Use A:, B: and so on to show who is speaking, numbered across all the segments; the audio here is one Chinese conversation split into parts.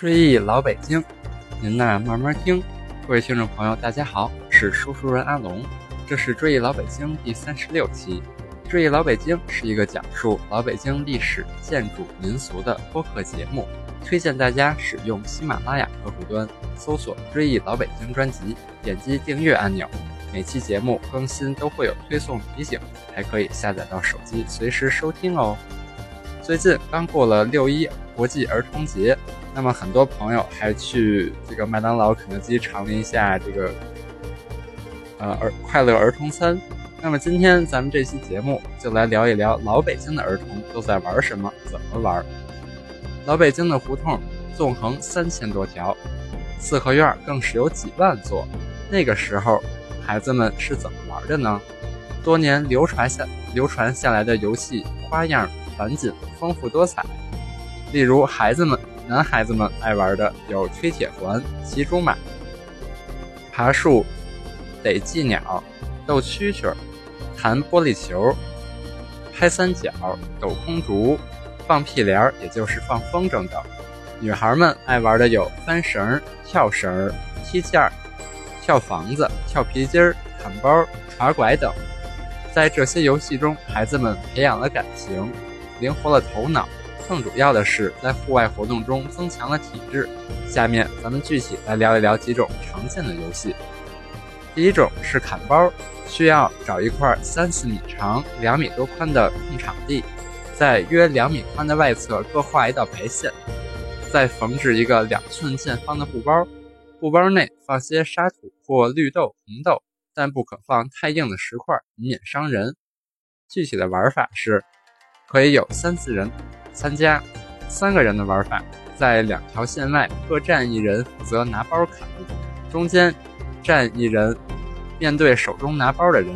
A: 追忆老北京，您呐慢慢听。各位听众朋友，大家好，我是说书人阿龙，这是《追忆老北京》第三十六期。《追忆老北京》是一个讲述老北京历史、建筑、民俗的播客节目，推荐大家使用喜马拉雅客户端搜索“追忆老北京”专辑，点击订阅按钮。每期节目更新都会有推送提醒，还可以下载到手机随时收听哦。最近刚过了六一国际儿童节，那么很多朋友还去这个麦当劳、肯德基尝了一下这个呃儿快乐儿童餐。那么今天咱们这期节目就来聊一聊老北京的儿童都在玩什么，怎么玩。老北京的胡同纵横三千多条，四合院更是有几万座。那个时候。孩子们是怎么玩的呢？多年流传下流传下来的游戏花样繁锦、丰富多彩。例如，孩子们男孩子们爱玩的有吹铁环、骑竹马、爬树、逮鸡鸟、斗蛐蛐、弹玻璃球、拍三角、抖空竹、放屁帘也就是放风筝等。女孩们爱玩的有翻绳、跳绳、踢毽儿。跳房子、跳皮筋儿、砍包、耍拐等，在这些游戏中，孩子们培养了感情，灵活了头脑，更主要的是在户外活动中增强了体质。下面咱们具体来聊一聊几种常见的游戏。第一种是砍包，需要找一块三四米长、两米多宽的空场地，在约两米宽的外侧各画一道白线，再缝制一个两寸见方的布包。布包内放些沙土或绿豆、红豆，但不可放太硬的石块，以免伤人。具体的玩法是，可以有三四人参加。三个人的玩法，在两条线外各站一人，负责拿包砍；中间站一人，面对手中拿包的人。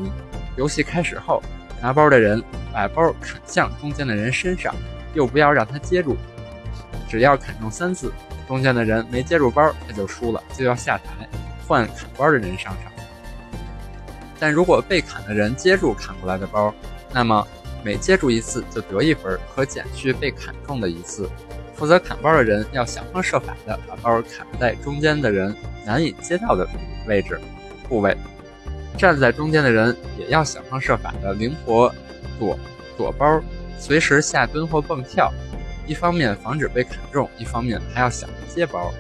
A: 游戏开始后，拿包的人把包砍向中间的人身上，又不要让他接住，只要砍中三次。中间的人没接住包，他就输了，就要下台换砍包的人上场。但如果被砍的人接住砍过来的包，那么每接住一次就得一分，可减去被砍中的一次。负责砍包的人要想方设法的把包砍在中间的人难以接到的位置部位，站在中间的人也要想方设法的灵活躲躲包，随时下蹲或蹦跳。一方面防止被砍中，一方面还要想着接包。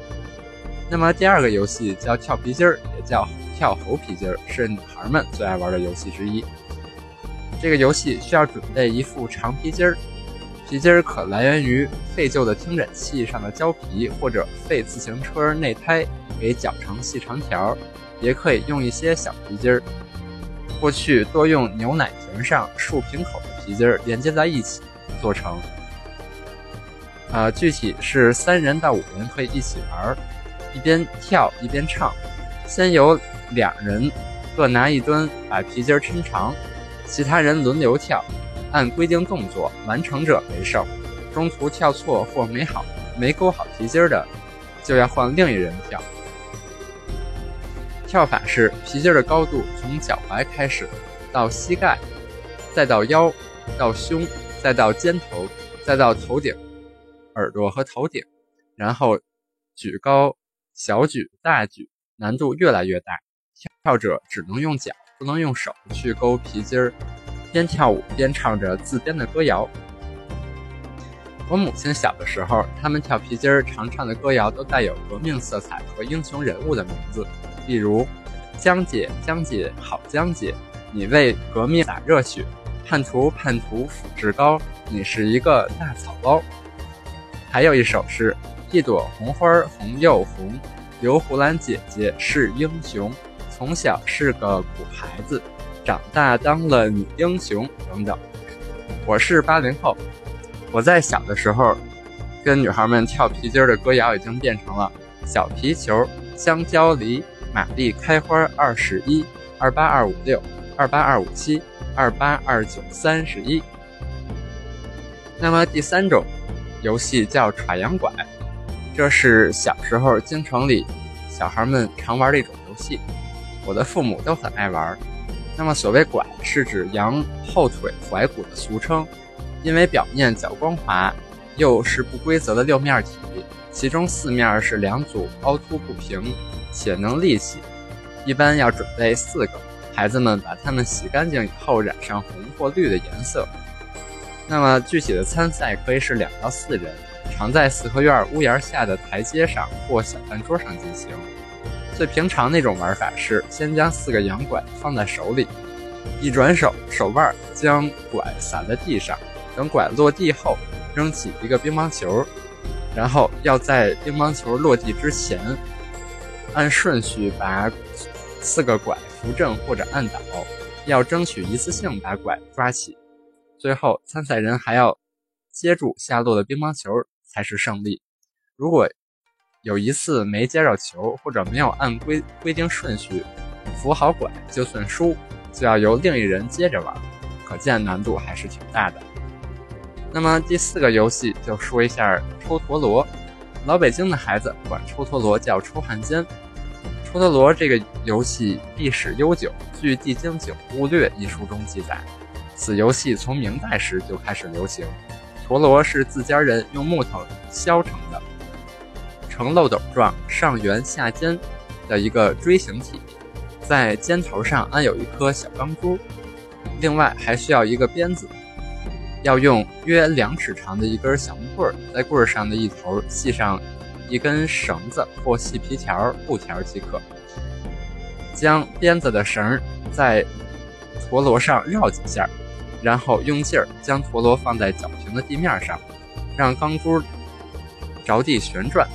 A: 那么第二个游戏叫跳皮筋儿，也叫跳猴皮筋儿，是女孩们最爱玩的游戏之一。这个游戏需要准备一副长皮筋儿，皮筋儿可来源于废旧的听诊器上的胶皮，或者废自行车内胎给绞成细长条，也可以用一些小皮筋儿。过去多用牛奶瓶上竖平口的皮筋儿连接在一起做成。呃，具体是三人到五人可以一起玩，一边跳一边唱。先由两人各拿一端，把皮筋儿抻长，其他人轮流跳，按规定动作完成者为胜。中途跳错或没好没勾好皮筋的，就要换另一人跳。跳法是皮筋的高度从脚踝开始，到膝盖，再到腰，到胸，再到肩头，再到头顶。耳朵和头顶，然后举高、小举、大举，难度越来越大。跳者只能用脚，不能用手去勾皮筋儿。边跳舞边唱着自编的歌谣。我母亲小的时候，他们跳皮筋儿常唱的歌谣都带有革命色彩和英雄人物的名字，例如“江姐，江姐，好江姐，你为革命洒热血，叛徒，叛徒，斧志高，你是一个大草包。”还有一首是：一朵红花红又红，刘胡兰姐姐是英雄，从小是个苦孩子，长大当了女英雄等等。我是八零后，我在小的时候跟女孩们跳皮筋的歌谣已经变成了：小皮球、香蕉梨、玛丽开花二十一，二八二五六，二八二五七，二八二九三十一。那么第三种。游戏叫揣羊拐，这是小时候京城里小孩们常玩的一种游戏，我的父母都很爱玩。那么所谓拐，是指羊后腿踝骨的俗称，因为表面较光滑，又是不规则的六面体，其中四面是两组凹凸不平且能立起，一般要准备四个。孩子们把它们洗干净以后染上红或绿的颜色。那么具体的参赛可以是两到四人，常在四合院屋檐下的台阶上或小饭桌上进行。最平常那种玩法是先将四个洋拐放在手里，一转手，手腕将拐撒在地上，等拐落地后，扔起一个乒乓球，然后要在乒乓球落地之前，按顺序把四个拐扶正或者按倒，要争取一次性把拐抓起。最后，参赛人还要接住下落的乒乓球才是胜利。如果有一次没接着球，或者没有按规规定顺序扶好拐，就算输，就要由另一人接着玩。可见难度还是挺大的。那么第四个游戏就说一下抽陀螺。老北京的孩子管抽陀螺叫抽汉奸。抽陀螺这个游戏历史悠久，据《地经九物略》一书中记载。此游戏从明代时就开始流行。陀螺是自家人用木头削成，呈漏斗状，上圆下尖的一个锥形体，在尖头上安有一颗小钢珠，另外还需要一个鞭子，要用约两尺长的一根小木棍，在棍上的一头系上一根绳子或细皮条、布条即可，将鞭子的绳在陀螺上绕几下。然后用劲儿将陀螺放在脚平的地面上，让钢珠着地旋转。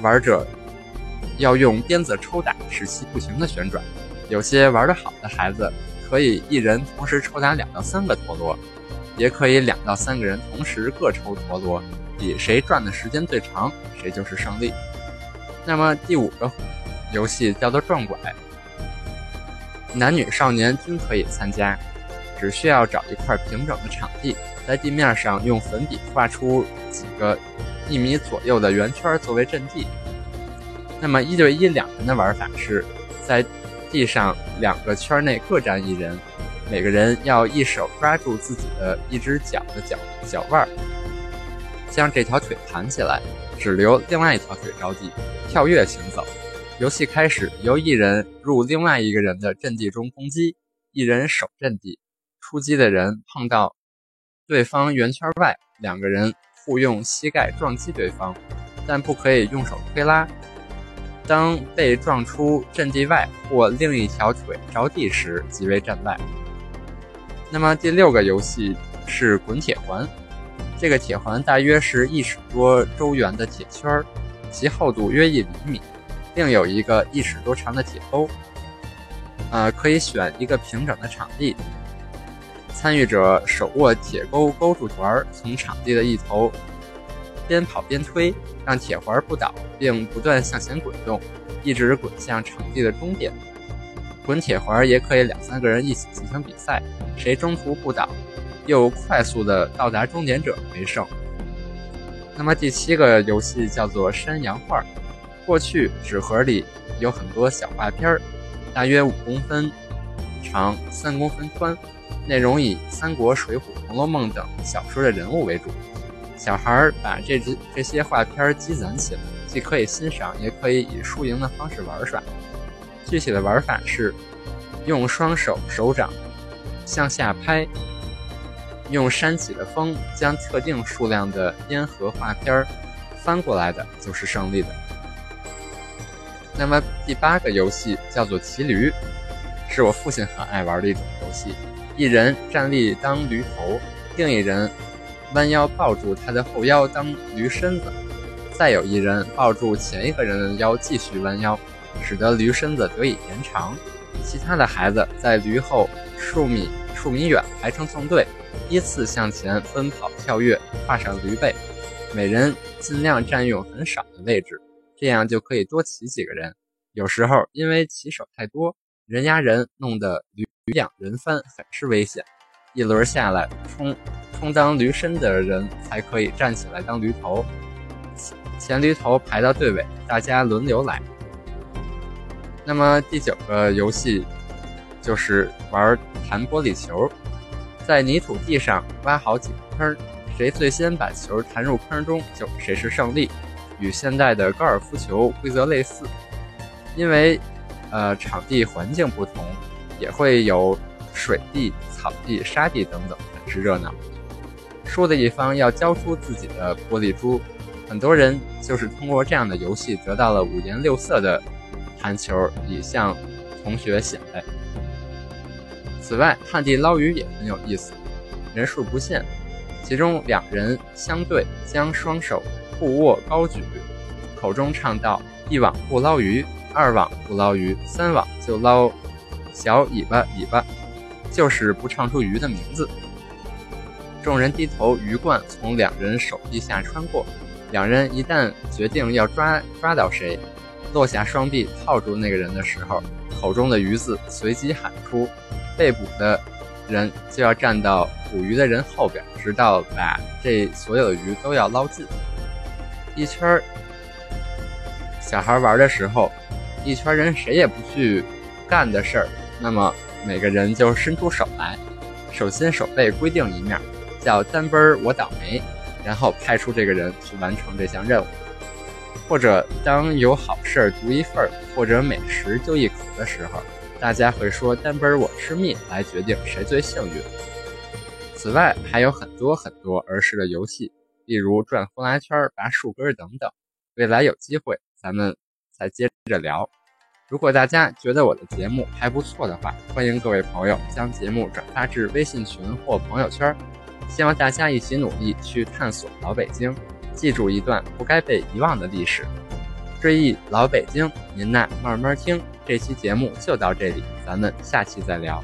A: 玩者要用鞭子抽打，使其不停地旋转。有些玩得好的孩子，可以一人同时抽打两到三个陀螺，也可以两到三个人同时各抽陀螺，比谁转的时间最长，谁就是胜利。那么第五个游戏叫做转拐，男女少年均可以参加。只需要找一块平整的场地，在地面上用粉笔画出几个一米左右的圆圈作为阵地。那么一对一两人的玩法是，在地上两个圈内各站一人，每个人要一手抓住自己的一只脚的脚脚腕，将这条腿盘起来，只留另外一条腿着地，跳跃行走。游戏开始，由一人入另外一个人的阵地中攻击，一人守阵地。出击的人碰到对方圆圈外，两个人互用膝盖撞击对方，但不可以用手推拉。当被撞出阵地外或另一条腿着地时，即为战败。那么第六个游戏是滚铁环，这个铁环大约是一尺多周圆的铁圈，其厚度约一厘米，另有一个一尺多长的铁钩。呃，可以选一个平整的场地。参与者手握铁钩勾住环，从场地的一头边跑边推，让铁环不倒，并不断向前滚动，一直滚向场地的终点。滚铁环也可以两三个人一起进行比赛，谁中途不倒，又快速的到达终点者为胜。那么第七个游戏叫做山羊画。过去纸盒里有很多小画片儿，大约五公分长，三公分宽。内容以三国、水浒、红楼梦等小说的人物为主，小孩把这只这些画片积攒起来，既可以欣赏，也可以以输赢的方式玩耍。具体的玩法是：用双手手掌向下拍，用扇起的风将特定数量的烟盒画片翻过来的，就是胜利的。那么第八个游戏叫做骑驴，是我父亲很爱玩的一种游戏。一人站立当驴头，另一人弯腰抱住他的后腰当驴身子，再有一人抱住前一个人的腰继续弯腰，使得驴身子得以延长。其他的孩子在驴后数米数米远排成纵队，依次向前奔跑跳跃，跨上驴背。每人尽量占用很少的位置，这样就可以多骑几个人。有时候因为骑手太多，人压人，弄得驴。驴仰人翻很是危险，一轮下来，充充当驴身的人才可以站起来当驴头，前驴头排到队尾，大家轮流来。那么第九个游戏就是玩弹玻璃球，在泥土地上挖好几个坑，谁最先把球弹入坑中，就谁是胜利。与现代的高尔夫球规则类似，因为呃场地环境不同，也会有水地、草地、沙地等等，很是热闹。输的一方要交出自己的玻璃珠，很多人就是通过这样的游戏得到了五颜六色的弹球，以向同学显摆。此外，旱地捞鱼也很有意思，人数不限，其中两人相对将双手互握高举，口中唱道：“一网不捞鱼，二网不捞鱼，三网就捞小尾巴尾巴，就是不唱出鱼的名字。”众人低头，鱼贯从两人手臂下穿过，两人一旦决定要抓抓到谁，落下双臂套住那个人的时候，口中的鱼字随即喊出。被捕的人就要站到捕鱼的人后边，直到把这所有的鱼都要捞尽。一圈小孩玩的时候，一圈人谁也不去干的事儿，那么每个人就伸出手来，手心手背规定一面，叫单奔儿我倒霉，然后派出这个人去完成这项任务。或者当有好事儿独一份儿，或者美食就一口的时候。大家会说单奔我吃蜜来决定谁最幸运。此外，还有很多很多儿时的游戏，例如转呼啦圈、拔树根等等。未来有机会，咱们再接着聊。如果大家觉得我的节目还不错的话，欢迎各位朋友将节目转发至微信群或朋友圈。希望大家一起努力去探索老北京，记住一段不该被遗忘的历史。追忆老北京，您呐慢慢听。这期节目就到这里，咱们下期再聊。